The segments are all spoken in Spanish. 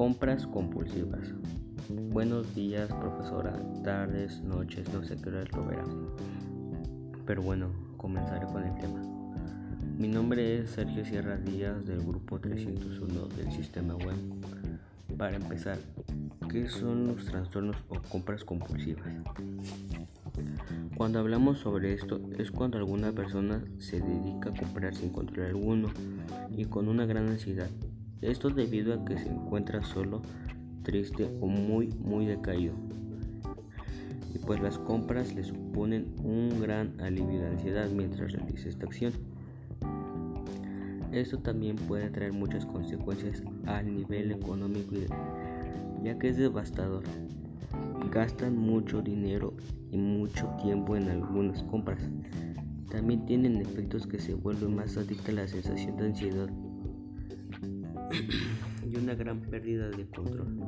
Compras compulsivas. Buenos días, profesora. Tardes, noches, no sé qué hora lo verá. Pero bueno, comenzaré con el tema. Mi nombre es Sergio Sierra Díaz del grupo 301 del sistema web. Para empezar, ¿qué son los trastornos o compras compulsivas? Cuando hablamos sobre esto es cuando alguna persona se dedica a comprar sin control alguno y con una gran ansiedad esto debido a que se encuentra solo, triste o muy muy decaído. Y pues las compras le suponen un gran alivio de ansiedad mientras realiza esta acción. Esto también puede traer muchas consecuencias al nivel económico ya que es devastador. Gastan mucho dinero y mucho tiempo en algunas compras. También tienen efectos que se vuelven más adictas a la sensación de ansiedad y una gran pérdida de control,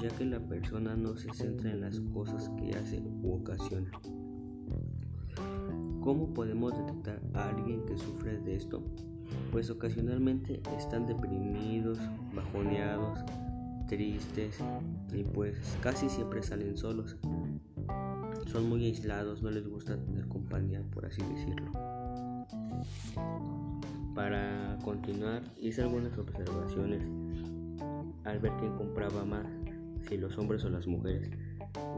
ya que la persona no se centra en las cosas que hace u ocasiona. ¿Cómo podemos detectar a alguien que sufre de esto? Pues ocasionalmente están deprimidos, bajoneados, tristes y pues casi siempre salen solos. Son muy aislados, no les gusta tener compañía, por así decirlo. Para continuar, hice algunas observaciones al ver quién compraba más, si los hombres o las mujeres,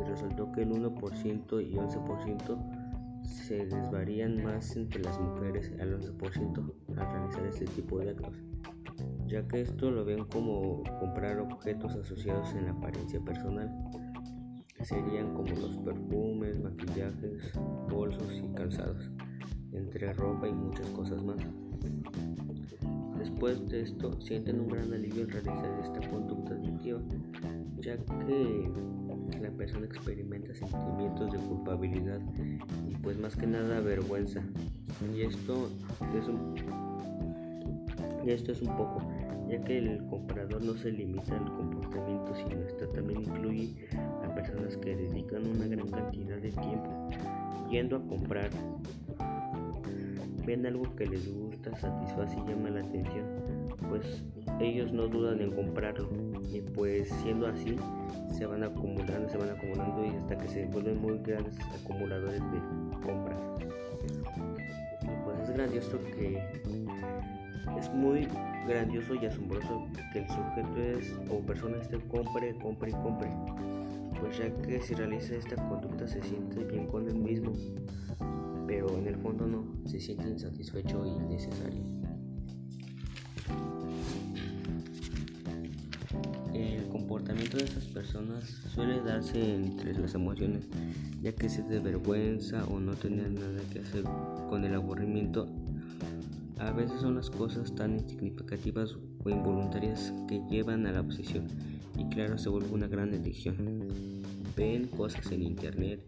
y resultó que el 1% y 11% se desvarían más entre las mujeres al 11% al realizar este tipo de actos, ya que esto lo ven como comprar objetos asociados en la apariencia personal. Serían como los perfumes, maquillajes, bolsos y calzados, entre ropa y muchas cosas más. Después de esto, sienten un gran alivio al realizar esta conducta adictiva, ya que la persona experimenta sentimientos de culpabilidad y pues más que nada vergüenza. Y esto es un, y esto es un poco, ya que el comprador no se limita al comportamiento, sino esto también incluye a personas que dedican una gran cantidad de tiempo yendo a comprar ven algo que les gusta, satisface y llama la atención, pues ellos no dudan en comprarlo. Y pues siendo así se van acumulando, se van acumulando y hasta que se vuelven muy grandes acumuladores de compras. Y pues es grandioso que es muy grandioso y asombroso que el sujeto es o persona esté compre, compre y compre, pues ya que si realiza esta conducta se siente bien con él mismo pero en el fondo no, se siente insatisfecho y necesario. El comportamiento de esas personas suele darse entre las emociones, ya que se de vergüenza o no tener nada que hacer con el aburrimiento. A veces son las cosas tan insignificativas o involuntarias que llevan a la obsesión y claro se vuelve una gran adicción. Ven cosas en internet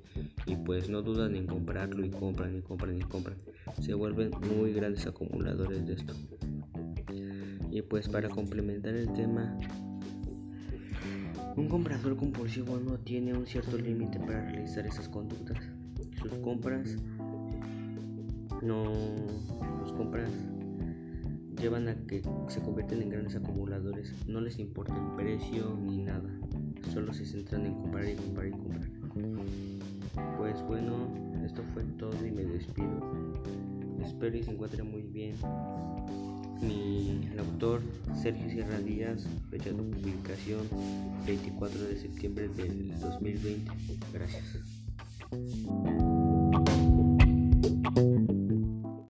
y pues no dudan en comprarlo y compran y compran y compran. Se vuelven muy grandes acumuladores de esto. Y pues para complementar el tema, un comprador compulsivo no tiene un cierto límite para realizar esas conductas. Sus compras no sus compras llevan a que se convierten en grandes acumuladores. No les importa el precio ni nada solo se centran en comprar y comprar y comprar. Pues bueno, esto fue todo y me despido. Espero y se encuentre muy bien. Mi, el autor Sergio Sierra Díaz, fecha de publicación 24 de septiembre del 2020. Gracias.